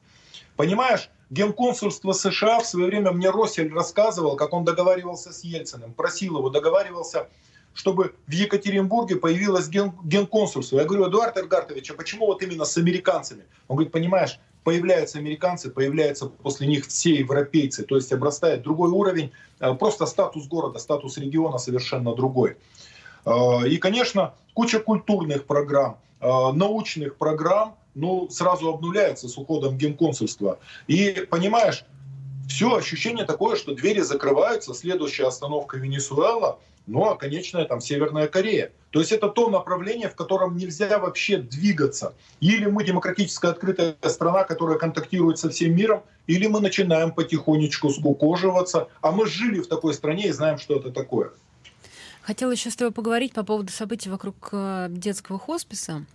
Понимаешь, генконсульство США в свое время мне Росель рассказывал, как он договаривался с Ельциным, просил его, договаривался, чтобы в Екатеринбурге появилось ген, генконсульство. Я говорю, Эдуард Эргартович, а почему вот именно с американцами? Он говорит, понимаешь, появляются американцы, появляются после них все европейцы, то есть обрастает другой уровень, э, просто статус города, статус региона совершенно другой. Э, и, конечно, куча культурных программ, э, научных программ, ну, сразу обнуляется с уходом генконсульства. И, понимаешь, все ощущение такое, что двери закрываются, следующая остановка Венесуэла, ну а конечная там Северная Корея. То есть это то направление, в котором нельзя вообще двигаться. Или мы демократическая открытая страна, которая контактирует со всем миром, или мы начинаем потихонечку скукоживаться. А мы жили в такой стране и знаем, что это такое. Хотела еще с тобой поговорить по поводу событий вокруг э, детского хосписа.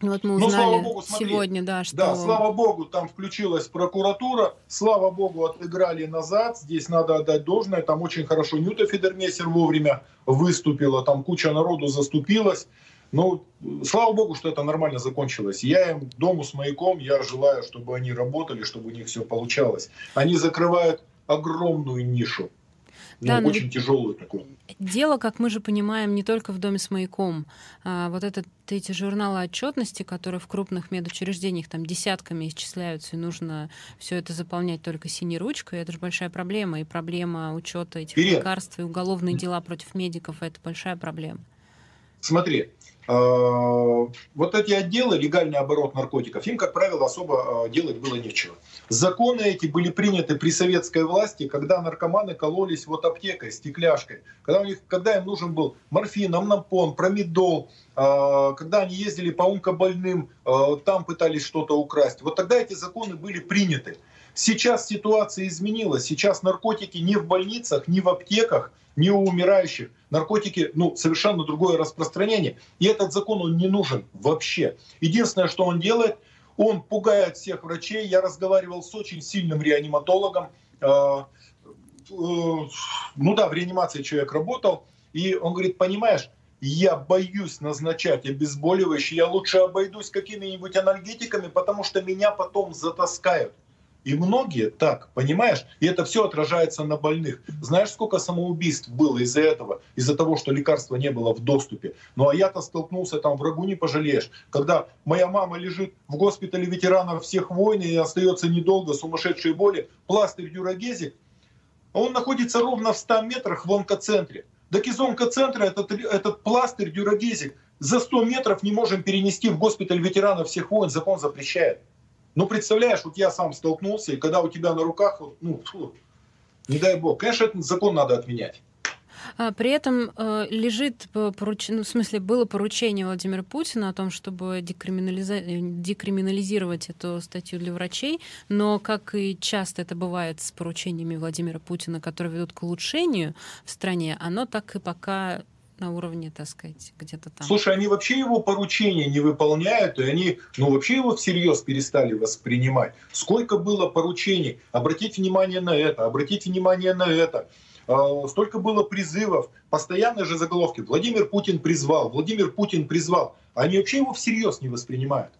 Вот мы узнали ну, слава богу, смотри, сегодня, да, что... Да, слава богу, там включилась прокуратура, слава богу, отыграли назад, здесь надо отдать должное, там очень хорошо Нюта Федермессер вовремя выступила, там куча народу заступилась. Ну, слава богу, что это нормально закончилось. Я им дому с маяком, я желаю, чтобы они работали, чтобы у них все получалось. Они закрывают огромную нишу ну, да, очень ведь... тяжелую такую. Дело, как мы же понимаем, не только в доме с маяком. А, вот этот, эти журналы отчетности, которые в крупных медучреждениях там десятками исчисляются, и нужно все это заполнять только синей ручкой, это же большая проблема. И проблема учета этих Вперед. лекарств и уголовные дела против медиков это большая проблема. Смотри, вот эти отделы, легальный оборот наркотиков, им, как правило, особо э, делать было нечего. Законы эти были приняты при советской власти, когда наркоманы кололись вот аптекой, стекляшкой, когда, у них, когда им нужен был морфин, амнопон, промедол, э, когда они ездили по онкобольным, там пытались что-то украсть. Вот тогда эти законы были приняты. Сейчас ситуация изменилась. Сейчас наркотики не в больницах, не в аптеках, не у умирающих. Наркотики, ну, совершенно другое распространение. И этот закон, он не нужен вообще. Единственное, что он делает, он пугает всех врачей. Я разговаривал с очень сильным реаниматологом. А, э, ну да, в реанимации человек работал. И он говорит, понимаешь, я боюсь назначать обезболивающие, я лучше обойдусь какими-нибудь анальгетиками, потому что меня потом затаскают. И многие так, понимаешь? И это все отражается на больных. Знаешь, сколько самоубийств было из-за этого? Из-за того, что лекарства не было в доступе. Ну а я-то столкнулся там, врагу не пожалеешь. Когда моя мама лежит в госпитале ветеранов всех войн и остается недолго, сумасшедшие боли, пластырь дюрагезик, он находится ровно в 100 метрах в онкоцентре. Так из онкоцентра этот, этот пластырь дюрагезик за 100 метров не можем перенести в госпиталь ветеранов всех войн, закон запрещает. Ну, представляешь, вот я сам столкнулся, и когда у тебя на руках, ну, фу, не дай бог, конечно, этот закон надо отменять. А, при этом э, лежит поручение, ну, в смысле, было поручение Владимира Путина о том, чтобы декриминализа... декриминализировать эту статью для врачей, но, как и часто это бывает с поручениями Владимира Путина, которые ведут к улучшению в стране, оно так и пока на уровне, так сказать, где-то там. Слушай, они вообще его поручения не выполняют, и они, ну, вообще его всерьез перестали воспринимать. Сколько было поручений? Обратите внимание на это, обратите внимание на это. А, столько было призывов, постоянные же заголовки. Владимир Путин призвал, Владимир Путин призвал. Они вообще его всерьез не воспринимают.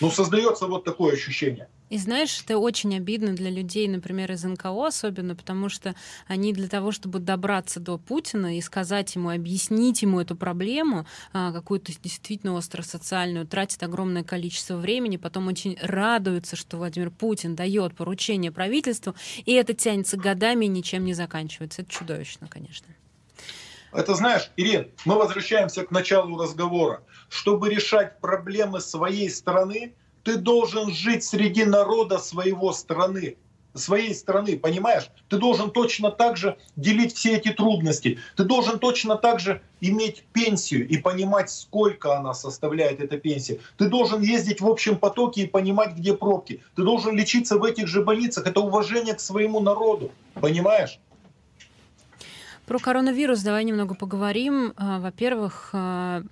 Ну, создается вот такое ощущение. И знаешь, это очень обидно для людей, например, из НКО особенно, потому что они для того, чтобы добраться до Путина и сказать ему, объяснить ему эту проблему, а, какую-то действительно остро-социальную, тратят огромное количество времени, потом очень радуются, что Владимир Путин дает поручение правительству, и это тянется годами и ничем не заканчивается. Это чудовищно, конечно. Это знаешь, Ирин, мы возвращаемся к началу разговора. Чтобы решать проблемы своей страны, ты должен жить среди народа своего страны, своей страны, понимаешь? Ты должен точно так же делить все эти трудности. Ты должен точно так же иметь пенсию и понимать, сколько она составляет, эта пенсия. Ты должен ездить в общем потоке и понимать, где пробки. Ты должен лечиться в этих же больницах. Это уважение к своему народу, понимаешь? Про коронавирус давай немного поговорим. А, во-первых, а,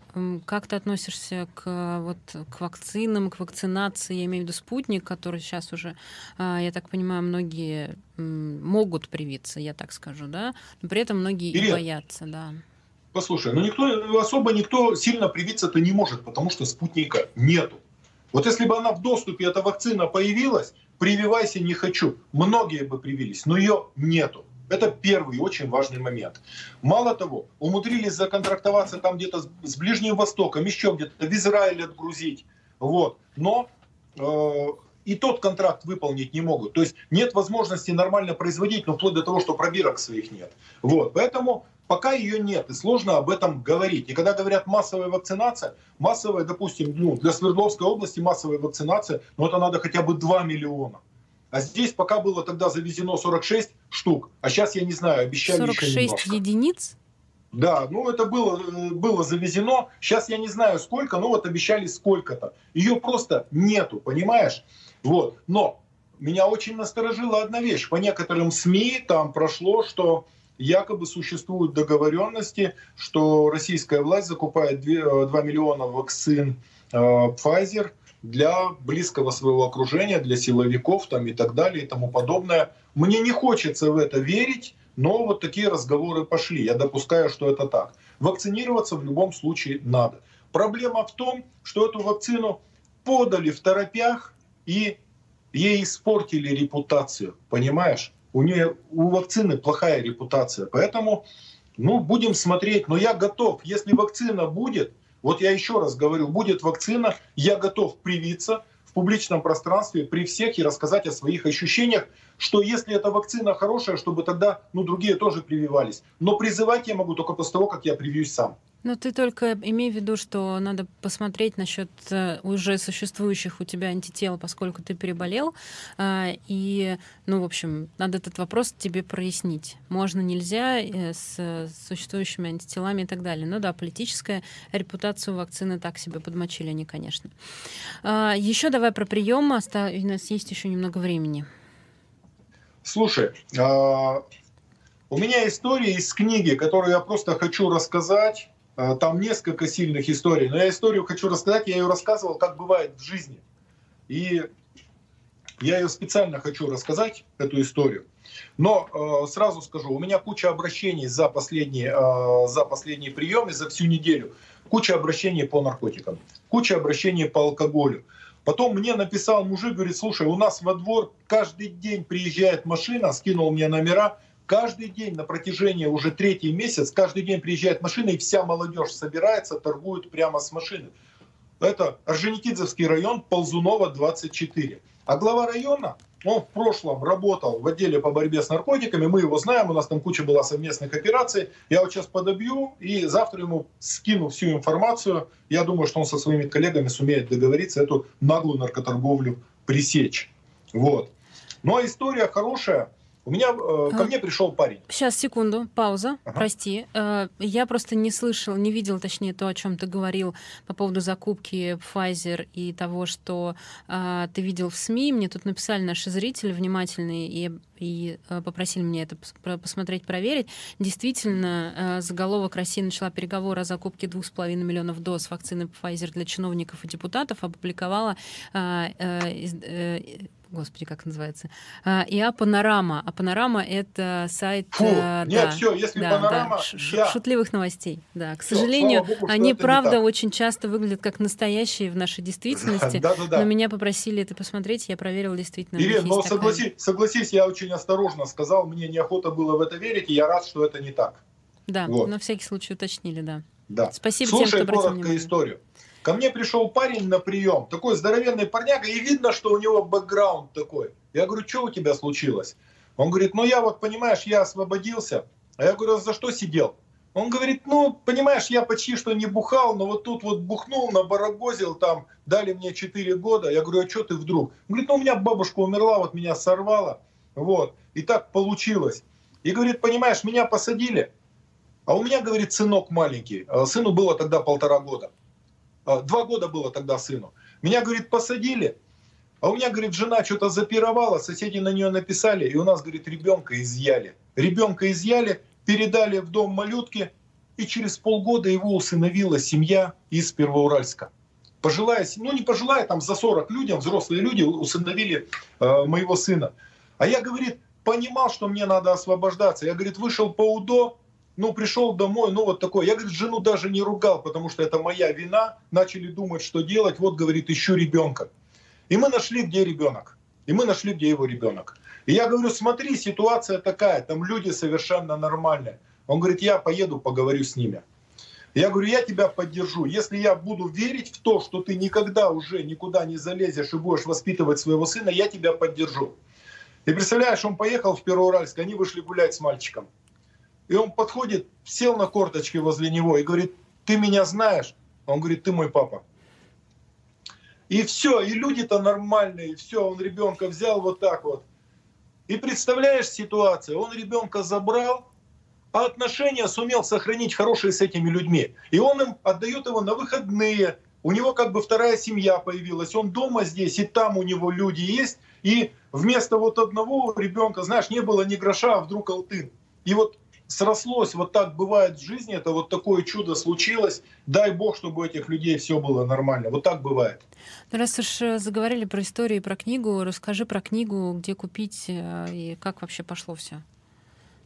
как ты относишься к, вот, к вакцинам, к вакцинации? Я имею в виду спутник, который сейчас уже, а, я так понимаю, многие могут привиться, я так скажу, да? Но при этом многие Ирина, и боятся, да. Послушай, ну никто, особо никто сильно привиться-то не может, потому что спутника нету. Вот если бы она в доступе, эта вакцина появилась, прививайся не хочу. Многие бы привились, но ее нету. Это первый очень важный момент. Мало того, умудрились законтрактоваться там где-то с Ближним Востоком, еще где-то в Израиле отгрузить. Вот. Но э, и тот контракт выполнить не могут. То есть нет возможности нормально производить, но вплоть до того, что пробирок своих нет. Вот. Поэтому пока ее нет, и сложно об этом говорить. И когда говорят массовая вакцинация, массовая, допустим, ну, для Свердловской области массовая вакцинация, ну это надо хотя бы 2 миллиона. А здесь пока было тогда завезено 46 штук, а сейчас, я не знаю, обещали 46 еще немножко. единиц? Да, ну это было, э, было завезено. Сейчас я не знаю сколько, но вот обещали сколько-то. Ее просто нету, понимаешь? Вот. Но меня очень насторожила одна вещь. По некоторым СМИ там прошло, что якобы существуют договоренности, что российская власть закупает 2, 2 э, миллиона вакцин э, Pfizer – для близкого своего окружения, для силовиков там, и так далее и тому подобное. Мне не хочется в это верить, но вот такие разговоры пошли. Я допускаю, что это так. Вакцинироваться в любом случае надо. Проблема в том, что эту вакцину подали в торопях и ей испортили репутацию. Понимаешь? У нее у вакцины плохая репутация. Поэтому ну, будем смотреть. Но я готов. Если вакцина будет, вот я еще раз говорю, будет вакцина, я готов привиться в публичном пространстве при всех и рассказать о своих ощущениях, что если эта вакцина хорошая, чтобы тогда ну, другие тоже прививались. Но призывать я могу только после того, как я привьюсь сам. Но ты только имей в виду, что надо посмотреть насчет э, уже существующих у тебя антител, поскольку ты переболел. А, и, ну, в общем, надо этот вопрос тебе прояснить. Можно, нельзя э, с существующими антителами и так далее. Ну да, политическая репутацию вакцины так себе подмочили они, конечно. А, еще давай про прием. У нас есть еще немного времени. Слушай, а, у меня история из книги, которую я просто хочу рассказать там несколько сильных историй. Но я историю хочу рассказать, я ее рассказывал, как бывает в жизни. И я ее специально хочу рассказать, эту историю. Но э, сразу скажу, у меня куча обращений за последние, э, за последние приемы, за всю неделю. Куча обращений по наркотикам, куча обращений по алкоголю. Потом мне написал мужик, говорит, слушай, у нас во двор каждый день приезжает машина, скинул мне номера, Каждый день на протяжении уже третий месяц, каждый день приезжает машина, и вся молодежь собирается, торгует прямо с машины. Это Орджоникидзевский район, Ползунова, 24. А глава района, он в прошлом работал в отделе по борьбе с наркотиками, мы его знаем, у нас там куча была совместных операций. Я вот сейчас подобью и завтра ему скину всю информацию. Я думаю, что он со своими коллегами сумеет договориться, эту наглую наркоторговлю пресечь. Вот. А история хорошая. У меня э, ко а, мне пришел парень. Сейчас, секунду, пауза, ага. прости. Э, я просто не слышал, не видел, точнее, то, о чем ты говорил по поводу закупки Pfizer и того, что э, ты видел в СМИ. Мне тут написали наши зрители внимательные и, и э, попросили мне это посмотреть, проверить. Действительно, э, заголовок России начала переговоры о закупке 2,5 миллионов доз вакцины Pfizer для чиновников и депутатов, опубликовала э, э, э, господи, как называется, а, и а Панорама. А Панорама это сайт... Фу, э, нет, да, все, если да, Панорама... Да, я... Шутливых новостей, да. К все, сожалению, Богу, они, правда, очень часто выглядят как настоящие в нашей действительности, да, да, да. но меня попросили это посмотреть, я проверил действительно. Ирина, но согласи, такая... согласись, я очень осторожно сказал, мне неохота было в это верить, и я рад, что это не так. Да, вот. на всякий случай уточнили, да. Да. Спасибо Слушай тем, кто коротко историю. Ко мне пришел парень на прием, такой здоровенный парняга, и видно, что у него бэкграунд такой. Я говорю, что у тебя случилось? Он говорит, ну я вот, понимаешь, я освободился. А я говорю, а за что сидел? Он говорит, ну, понимаешь, я почти что не бухал, но вот тут вот бухнул, набарагозил, там, дали мне 4 года. Я говорю, а что ты вдруг? Он говорит, ну, у меня бабушка умерла, вот меня сорвало. Вот, и так получилось. И говорит, понимаешь, меня посадили, а у меня, говорит, сынок маленький. А сыну было тогда полтора года. А, два года было тогда сыну. Меня, говорит, посадили, а у меня, говорит, жена что-то запировала, соседи на нее написали, и у нас, говорит, ребенка изъяли. Ребенка изъяли, передали в дом малютки, и через полгода его усыновила семья из Первоуральска. Пожилая, ну не пожилая, там за 40 людям, взрослые люди усыновили э, моего сына. А я, говорит, понимал, что мне надо освобождаться. Я, говорит, вышел по УДО, ну, пришел домой, ну, вот такой. Я, говорит, жену даже не ругал, потому что это моя вина. Начали думать, что делать. Вот, говорит, ищу ребенка. И мы нашли, где ребенок. И мы нашли, где его ребенок. И я говорю, смотри, ситуация такая, там люди совершенно нормальные. Он говорит, я поеду, поговорю с ними. Я говорю, я тебя поддержу. Если я буду верить в то, что ты никогда уже никуда не залезешь и будешь воспитывать своего сына, я тебя поддержу. И представляешь, он поехал в Первоуральск, они вышли гулять с мальчиком. И он подходит, сел на корточки возле него и говорит, ты меня знаешь? Он говорит, ты мой папа. И все, и люди-то нормальные, и все, он ребенка взял вот так вот. И представляешь ситуацию, он ребенка забрал, а отношения сумел сохранить хорошие с этими людьми. И он им отдает его на выходные. У него как бы вторая семья появилась. Он дома здесь, и там у него люди есть. И вместо вот одного ребенка, знаешь, не было ни гроша, а вдруг алтын. И вот срослось, вот так бывает в жизни, это вот такое чудо случилось. Дай бог, чтобы у этих людей все было нормально. Вот так бывает. Ну, раз уж э, заговорили про историю и про книгу, расскажи про книгу, где купить э, и как вообще пошло все.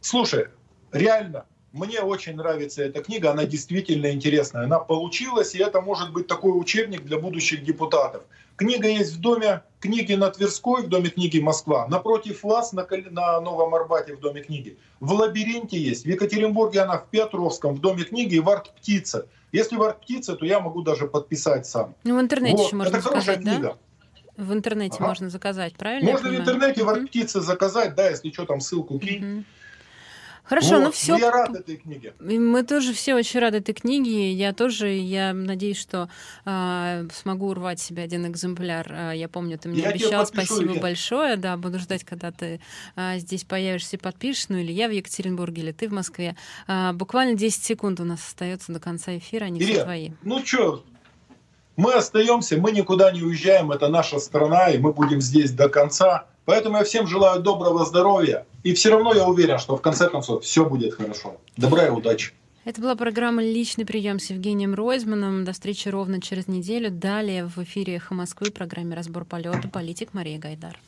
Слушай, реально, мне очень нравится эта книга, она действительно интересная. Она получилась, и это может быть такой учебник для будущих депутатов. Книга есть в доме книги на Тверской, в доме книги Москва. Напротив вас на, на Новом Арбате в доме книги. В Лабиринте есть. В Екатеринбурге она в Петровском, в доме книги и в Арт-Птице. Если в Арт-Птице, то я могу даже подписать сам. Ну, в интернете вот. еще можно Это хорошая книга. Да? В интернете ага. можно заказать, правильно? Можно в интернете в Арт-Птице заказать, да, если что, там ссылку кинь. Угу. Хорошо, вот, ну все. Я рад этой книге. Мы тоже все очень рады этой книге. Я тоже, я надеюсь, что э, смогу урвать себе один экземпляр. А, я помню, ты мне я обещал. Спасибо я. большое. Да, буду ждать, когда ты э, здесь появишься и подпишешь. Ну или я в Екатеринбурге, или ты в Москве. Э, буквально 10 секунд у нас остается до конца эфира, они Ирина, все твои. Ну что, мы остаемся, мы никуда не уезжаем, это наша страна, и мы будем здесь до конца. Поэтому я всем желаю доброго здоровья. И все равно я уверен, что в конце концов все будет хорошо. Добра и удачи. Это была программа «Личный прием» с Евгением Ройзманом. До встречи ровно через неделю. Далее в эфире «Эхо Москвы» в программе «Разбор полета» политик Мария Гайдар.